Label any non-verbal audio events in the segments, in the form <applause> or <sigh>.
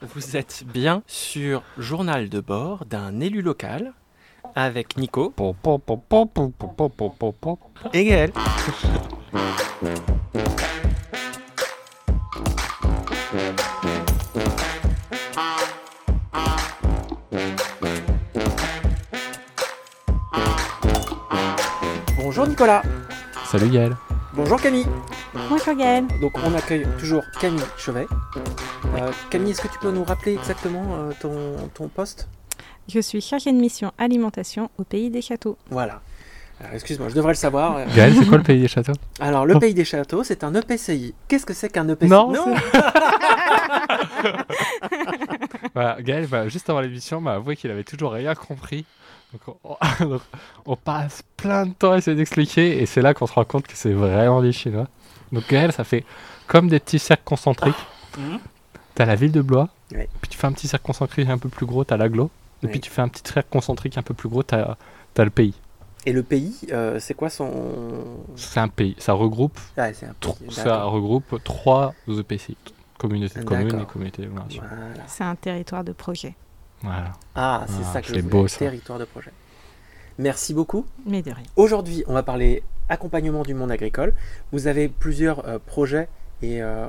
Vous êtes bien sur Journal de bord d'un élu local avec Nico et Gaël. Bonjour Nicolas. Salut Gaël. Bonjour Camille. Bonjour Gaël. Donc on accueille toujours Camille Chevet. Euh, Camille, est-ce que tu peux nous rappeler exactement euh, ton, ton poste? Je suis chargée de mission alimentation au Pays des Châteaux. Voilà. Alors, Excuse-moi, je devrais le savoir. <laughs> Gaël, c'est quoi le pays des châteaux? Alors, le Pays des Châteaux, c'est un EPCI. Qu'est-ce que c'est qu'un EPCI Non, <laughs> <laughs> Voilà, Gaël, bah, juste avant l'émission, m'a avoué qu'il avait toujours rien compris. Donc on, donc, on passe plein de temps à essayer d'expliquer, et c'est là qu'on se rend compte que c'est vraiment des chinois. Donc Gaël, ça fait comme des petits cercles concentriques. Mhm. T'as la ville de Blois, Ouais. puis tu fais un petit cercle concentrique un peu plus gros, t'as l'aglo, et Ouais. puis tu fais un petit cercle concentrique un peu plus gros, t'as as le pays. Et le pays, euh, c'est quoi son. C'est un pays, ça regroupe, Ah, c'est un tro- pays. ça regroupe trois EPCI, communautés de communes et D'accord. communautés d'agglomération. Voilà. C'est un territoire de projet. Voilà. Ah, c'est Ah, ça que je voulais. beau, ça. Territoire de projet. Merci beaucoup. Mais de rien. Aujourd'hui, on va parler accompagnement du monde agricole. Vous avez plusieurs euh, projets et euh,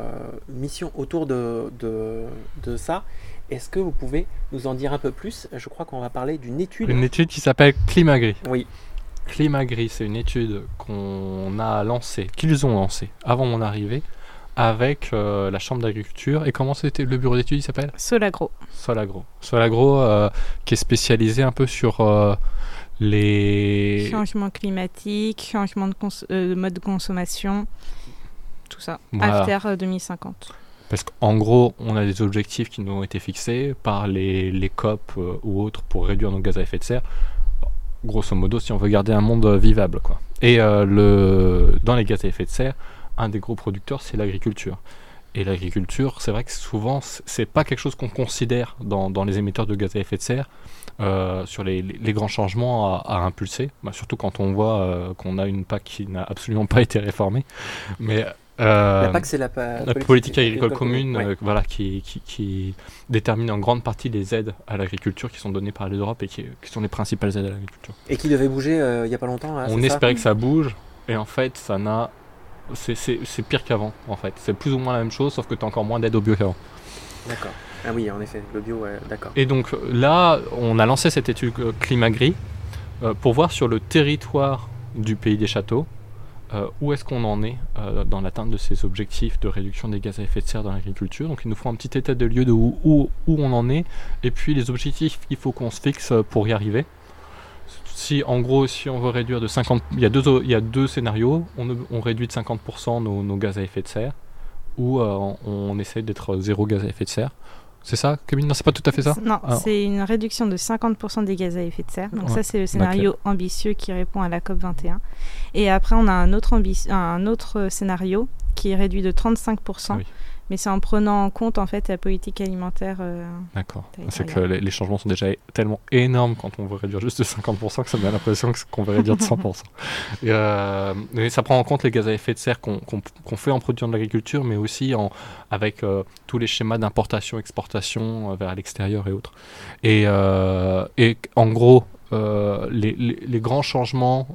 missions autour de, de, de ça. Est-ce que vous pouvez nous en dire un peu plus? Je crois qu'on va parler d'une étude. Une étude qui s'appelle Climagri. Oui, Climagri, c'est une étude qu'on a lancée, qu'ils ont lancée avant mon arrivée, avec euh, la Chambre d'agriculture. Et comment c'était le bureau d'études Il s'appelle? Solagro. Solagro. Solagro, euh, qui est spécialisé un peu sur euh, les. Changement climatique, changement de, euh, de mode de consommation. Tout ça. Voilà. After euh, 2050. Parce qu'en gros, on a des objectifs qui nous ont été fixés par les, les COP euh, ou autres pour réduire nos gaz à effet de serre. Grosso modo, si on veut garder un monde euh, vivable. Quoi. Et euh, le, dans les gaz à effet de serre, un des gros producteurs, c'est l'agriculture. Et l'agriculture, c'est vrai que souvent, c'est pas quelque chose qu'on considère dans, dans les émetteurs de gaz à effet de serre euh, sur les, grands changements à, à impulser. Bah, surtout quand on voit euh, qu'on a une PAC qui n'a absolument pas <laughs> été réformée. Mais euh, la PAC, c'est la, pa- la politique agricole commune, ouais. voilà, qui, qui, qui détermine en grande partie les aides à l'agriculture qui sont données par l'Europe et qui, qui sont les principales aides à l'agriculture. Et qui devait bouger il n'y a pas longtemps. là, On espérait que ça bouge et en fait, ça n'a. C'est- pire qu'avant, en fait. C'est plus ou moins la même chose, sauf que tu as encore moins d'aide au bio qu'avant. D'accord. Ah oui, en effet, le d'accord. Et donc là, on a lancé cette étude euh, Climagri euh, pour voir sur le territoire du pays des châteaux euh, où est-ce qu'on en est dans l'atteinte de ces objectifs de réduction des gaz à effet de serre dans l'agriculture. Donc il nous faut un petit état de lieu de où, où, on en est et puis les objectifs qu'il faut qu'on se fixe pour y arriver. Si en gros, si on veut réduire de 50, il y a deux, il y a deux scénarios. On, réduit de 50% nos, nos gaz à effet de serre ou on, on essaie d'être zéro gaz à effet de serre. C'est ça, Camille Non, c'est pas tout à fait ça? Non, Alors- c'est une réduction de 50% des gaz à effet de serre. Donc Ouais. ça, c'est le scénario ambitieux qui répond à la COP 21. Et après, on a un autre, un autre scénario qui est réduit de 35%. Ah oui. Mais c'est en prenant en compte en fait la politique alimentaire. euh, D'accord. C'est que les, les changements sont déjà tellement énormes quand on veut réduire juste de 50% que ça me donne l'impression qu'on veut réduire de 100%. <laughs> et, euh, et ça prend en compte les gaz à effet de serre qu'on fait en produisant de l'agriculture, mais aussi en, avec euh, tous les schémas d'importation, exportation vers l'extérieur et autres. Et, et en gros, les, les- les grands changements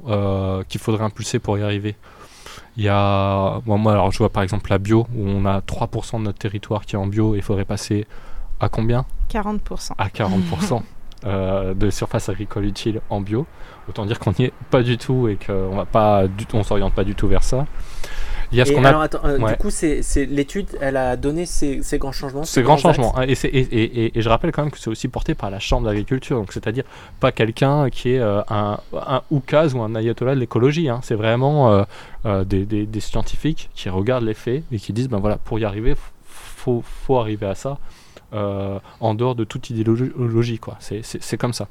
qu'il faudrait impulser pour y arriver. Il y a, bon, moi, alors je vois par exemple la bio, où on a 3% de notre territoire qui est en bio, et il faudrait passer à combien? 40%. à 40% <laughs> euh, de surface agricole utile en bio. Autant dire qu'on n'y est pas du tout et qu'on va pas, du, on s'oriente pas du tout vers ça. Il y a ce Et qu'on a alors, attends, euh, Ouais. du coup, c'est l'étude, elle a donné ces, ces grands changements. ces grands changements. hein, Et, c'est- et, et- et- et je rappelle quand même que c'est aussi porté par la Chambre d'agriculture, donc c'est-à-dire pas quelqu'un qui est euh, un, un oukase ou un ayatollah de l'écologie. hein. C'est vraiment euh, euh, des, des- des scientifiques qui regardent les faits et qui disent ben voilà, pour y arriver, faut, faut arriver à ça en dehors de toute idéologie. quoi. C'est- comme ça.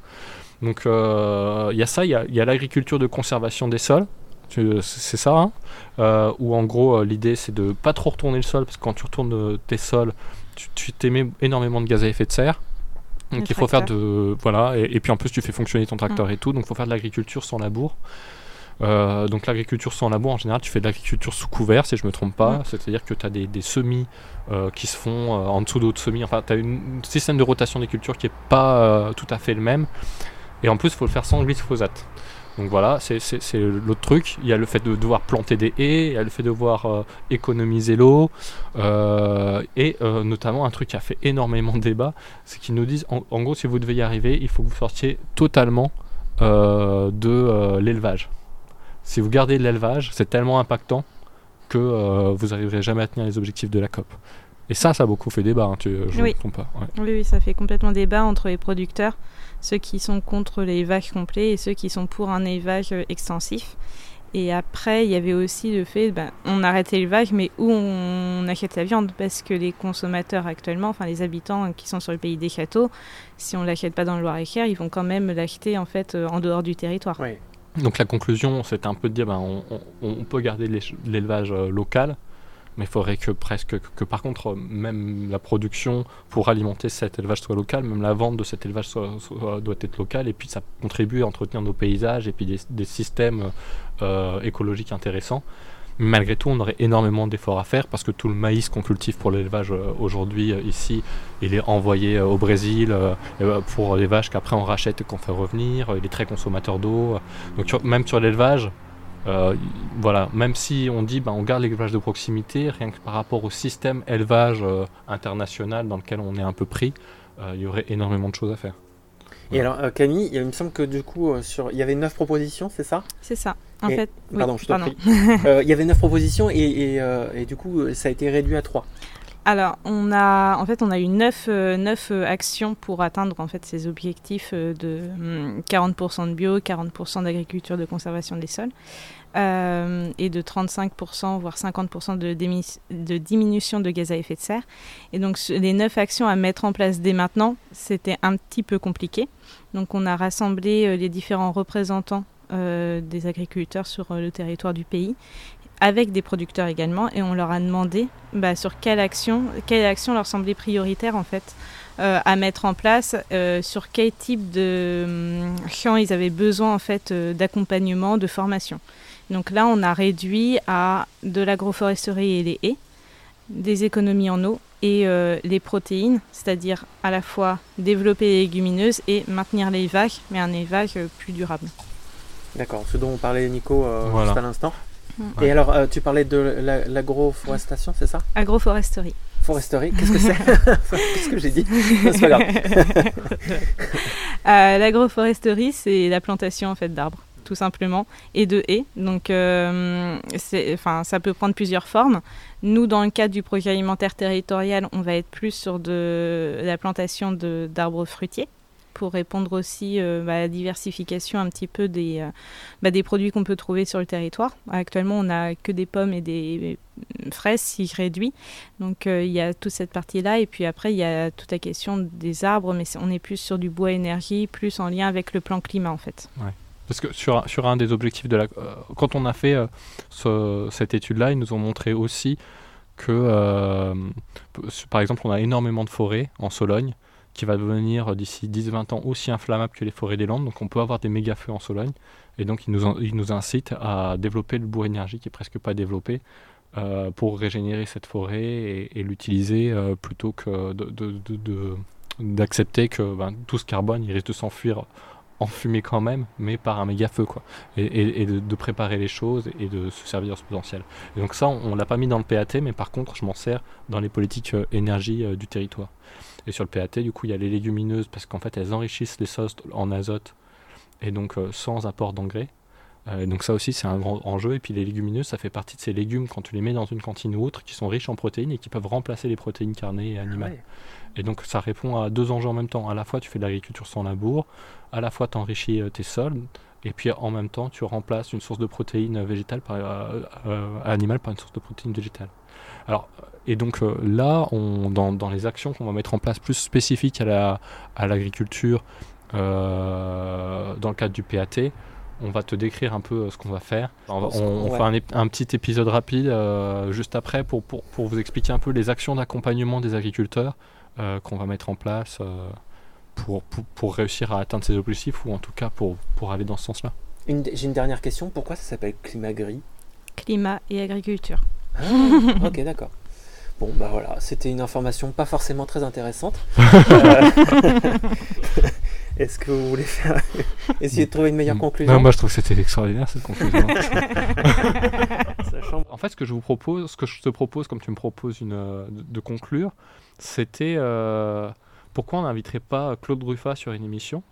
Donc il y a ça, il y a, il y a l'agriculture de conservation des sols. C'est ça, hein, euh, où en gros euh, l'idée c'est de pas trop retourner le sol parce que quand tu retournes euh, tes sols, tu- t'émets énormément de gaz à effet de serre. Donc Le il faut faire de voilà et, et puis en plus tu fais fonctionner ton tracteur et tout donc il faut faire de l'agriculture sans labour. donc l'agriculture sans labour, en général, tu fais de l'agriculture sous couvert, si je ne me trompe pas. C'est-à-dire que tu as des, semis qui se font en dessous d'autres semis. Enfin, tu as un système de rotation des cultures qui n'est pas tout à fait le même. Et en plus, il faut le faire sans glyphosate. Donc voilà, c'est l'autre truc. Il y a le fait de devoir planter des haies, il y a le fait de devoir euh, économiser l'eau, euh, et euh, notamment un truc qui a fait énormément de débat, c'est qu'ils nous disent, en, gros, si vous devez y arriver, il faut que vous sortiez totalement de l'élevage. Si vous gardez l'élevage, c'est tellement impactant que vous n'arriverez jamais à tenir les objectifs de la COP. Et ça, ça a beaucoup fait débat, hein, tu, je oui. ne pas. Oui, oui, ça fait complètement débat entre les producteurs ceux qui sont contre l'élevage complet et ceux qui sont pour un élevage euh, extensif. Et après, il y avait aussi le fait, ben, on arrête l'élevage, mais où on achète la viande? Parce que les consommateurs actuellement, enfin les habitants qui sont sur le pays des châteaux, si on ne l'achète pas dans le Loir-et-Cher, ils vont quand même l'acheter en fait euh, en dehors du territoire. Donc la conclusion, c'était un peu de dire, ben, on, on peut garder l'élevage euh, local, mais il faudrait que presque que, par contre même la production pour alimenter cet élevage soit local, même la vente de cet élevage doit être locale et puis ça contribue à entretenir nos paysages et puis des, systèmes euh, écologiques intéressants. Mais malgré tout, on aurait énormément d'efforts à faire parce que tout le maïs qu'on cultive pour l'élevage euh, aujourd'hui euh, ici, il est envoyé au Brésil pour les vaches qu'après on rachète et qu'on fait revenir. Il est très consommateur d'eau. Donc même sur l'élevage, euh, voilà, même si on dit ben, on garde l'élevage de proximité, rien que par rapport au système élevage euh, international dans lequel on est un peu pris, euh, il y aurait énormément de choses à faire. Et alors Camille, il me semble que du coup sur, il y avait neuf propositions, c'est ça? C'est ça. En fait, pardon, je t'en prie. il y avait neuf propositions et, et, du coup ça a été réduit à trois. Alors, on a, en fait, on a eu neuf, actions pour atteindre en fait, ces objectifs de 40% hum, de bio, 40% d'agriculture de conservation des sols. Euh, et de 35%, voire 50% de, de, diminution de gaz à effet de serre. Et donc les neuf actions à mettre en place dès maintenant, c'était un petit peu compliqué. Donc on a rassemblé euh, les différents représentants euh, des agriculteurs sur le territoire du pays avec des producteurs également et on leur a demandé bah, sur quelle action, quelle action leur semblait prioritaire en fait à mettre en place, sur quel type de hum, champs ils avaient besoin en fait d'accompagnement, de formation. Donc là, on a réduit à de l'agroforesterie et les haies, des économies en eau et euh, les protéines, c'est-à-dire à la fois développer les légumineuses et maintenir l'élevage, mais un élevage euh, plus durable. D'accord, ce dont on parlait Nico euh, juste à l'instant. Et alors, tu parlais de l'agroforestation, c'est ça? Agroforesterie. Foresterie, qu'est-ce que c'est? <laughs> Qu'est-ce que j'ai dit? C'est pas grave. <laughs> L'agroforesterie, c'est la plantation en fait d'arbres tout simplement, et de haies. Donc, euh, enfin, ça peut prendre plusieurs formes. Nous, dans le cadre du projet alimentaire territorial, on va être plus sur de la plantation d'arbres fruitiers pour répondre aussi euh, bah, à la diversification un petit peu des, euh, bah, des produits qu'on peut trouver sur le territoire. Actuellement, on n'a que des pommes et des fraises, si je réduis. Donc, il y a toute cette partie-là. Et puis après, il y a toute la question des arbres, mais on est plus sur du bois énergie, plus en lien avec le plan climat, en fait. Parce que sur, sur un des objectifs de la. Euh, quand on a fait euh, cette étude-là, ils nous ont montré aussi que, euh, par exemple, on a énormément de forêts en Sologne qui va devenir d'ici 10-20 ans aussi inflammable que les forêts des Landes. Donc on peut avoir des méga feux en Sologne. Et donc ils nous, ils nous incitent à développer le bois énergie qui est presque pas développé pour régénérer cette forêt et, l'utiliser plutôt que d'accepter de, que ben, tout ce carbone il risque de s'enfuir enfumer quand même, mais par un méga feu, quoi. Et, de, préparer les choses et de se servir de ce potentiel. Donc ça, on, l'a pas mis dans le PAT, mais par contre, je m'en sers dans les politiques euh, énergie euh, du territoire. Et sur le PAT, du coup, il y a les légumineuses, parce qu'en fait, elles enrichissent les sols en azote, et donc euh, sans apport d'engrais. donc ça aussi, c'est un grand enjeu. Et puis les légumineuses, ça fait partie de ces légumes, quand tu les mets dans une cantine ou autre, qui sont riches en protéines et qui peuvent remplacer les protéines carnées et animales. Ah et donc ça répond à deux enjeux en même temps. À la fois tu fais de l'agriculture sans labour, à la fois tu enrichis euh, tes sols, et puis en même temps tu remplaces une source de protéines végétales par, euh, euh, animale par une source de protéines végétales. Alors, et donc là, on, dans, dans, les actions qu'on va mettre en place plus spécifiques à l'agriculture dans le cadre du PAT, on va te décrire un peu ce qu'on va faire. On, fait un, petit épisode rapide juste après pour, pour, pour, vous expliquer un peu les actions d'accompagnement des agriculteurs qu'on va mettre en place euh, pour, pour, réussir à atteindre ces objectifs ou en tout cas pour, pour aller dans ce sens-là. J'ai une dernière question. Pourquoi ça s'appelle climat gris Climat et agriculture. Ah, <laughs> Ok, d'accord. Bon, bah voilà, c'était une information pas forcément très intéressante. <laughs> Euh, <laughs> Est-ce que vous voulez faire essayer de trouver une meilleure conclusion? Non, moi je trouve que c'était extraordinaire cette conclusion. En fait, ce que je vous propose, ce que je te propose, comme tu me proposes une, euh, de, de conclure, c'était euh, pourquoi on n'inviterait pas Claude Ruffat sur une émission?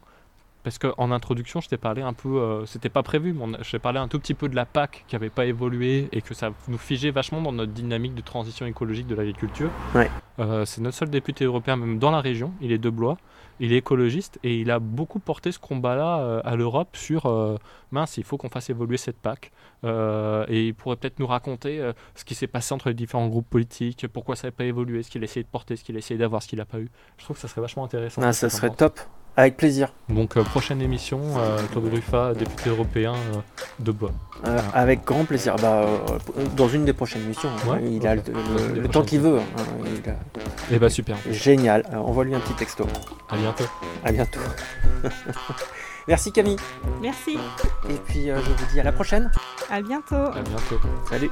Parce qu'en introduction, je t'ai parlé un peu, euh, c'était pas prévu, mais je t'ai parlé un tout petit peu de la PAC qui n'avait pas évolué et que ça nous figeait vachement dans notre dynamique de transition écologique de l'agriculture. Ouais. Euh, c'est notre seul député européen, même dans la région. Il est de Blois, il est écologiste et il a beaucoup porté ce combat-là euh, à l'Europe sur euh, mince, il faut qu'on fasse évoluer cette PAC. Euh, et il pourrait peut-être nous raconter ce qui s'est passé entre les différents groupes politiques, pourquoi ça n'a pas évolué, ce qu'il a essayé de porter, ce qu'il a essayé d'avoir, ce qu'il n'a pas eu. Je trouve que ça serait vachement intéressant. Ah, ça serait top. Avec plaisir. Donc, euh, prochaine émission, euh, Claude Ruffat, député européen euh, de Bois. Euh, Ah. avec grand plaisir. Bah, euh, dans une des prochaines missions. hein. Ouais, il a le, temps qu'il veut. hein. Il a- Et bah super, Génial. Euh, Envoie-lui un petit texto. à bientôt. À bientôt. <laughs> Merci Camille. Merci. Et puis euh, je vous dis à la prochaine. À bientôt. À bientôt. Salut.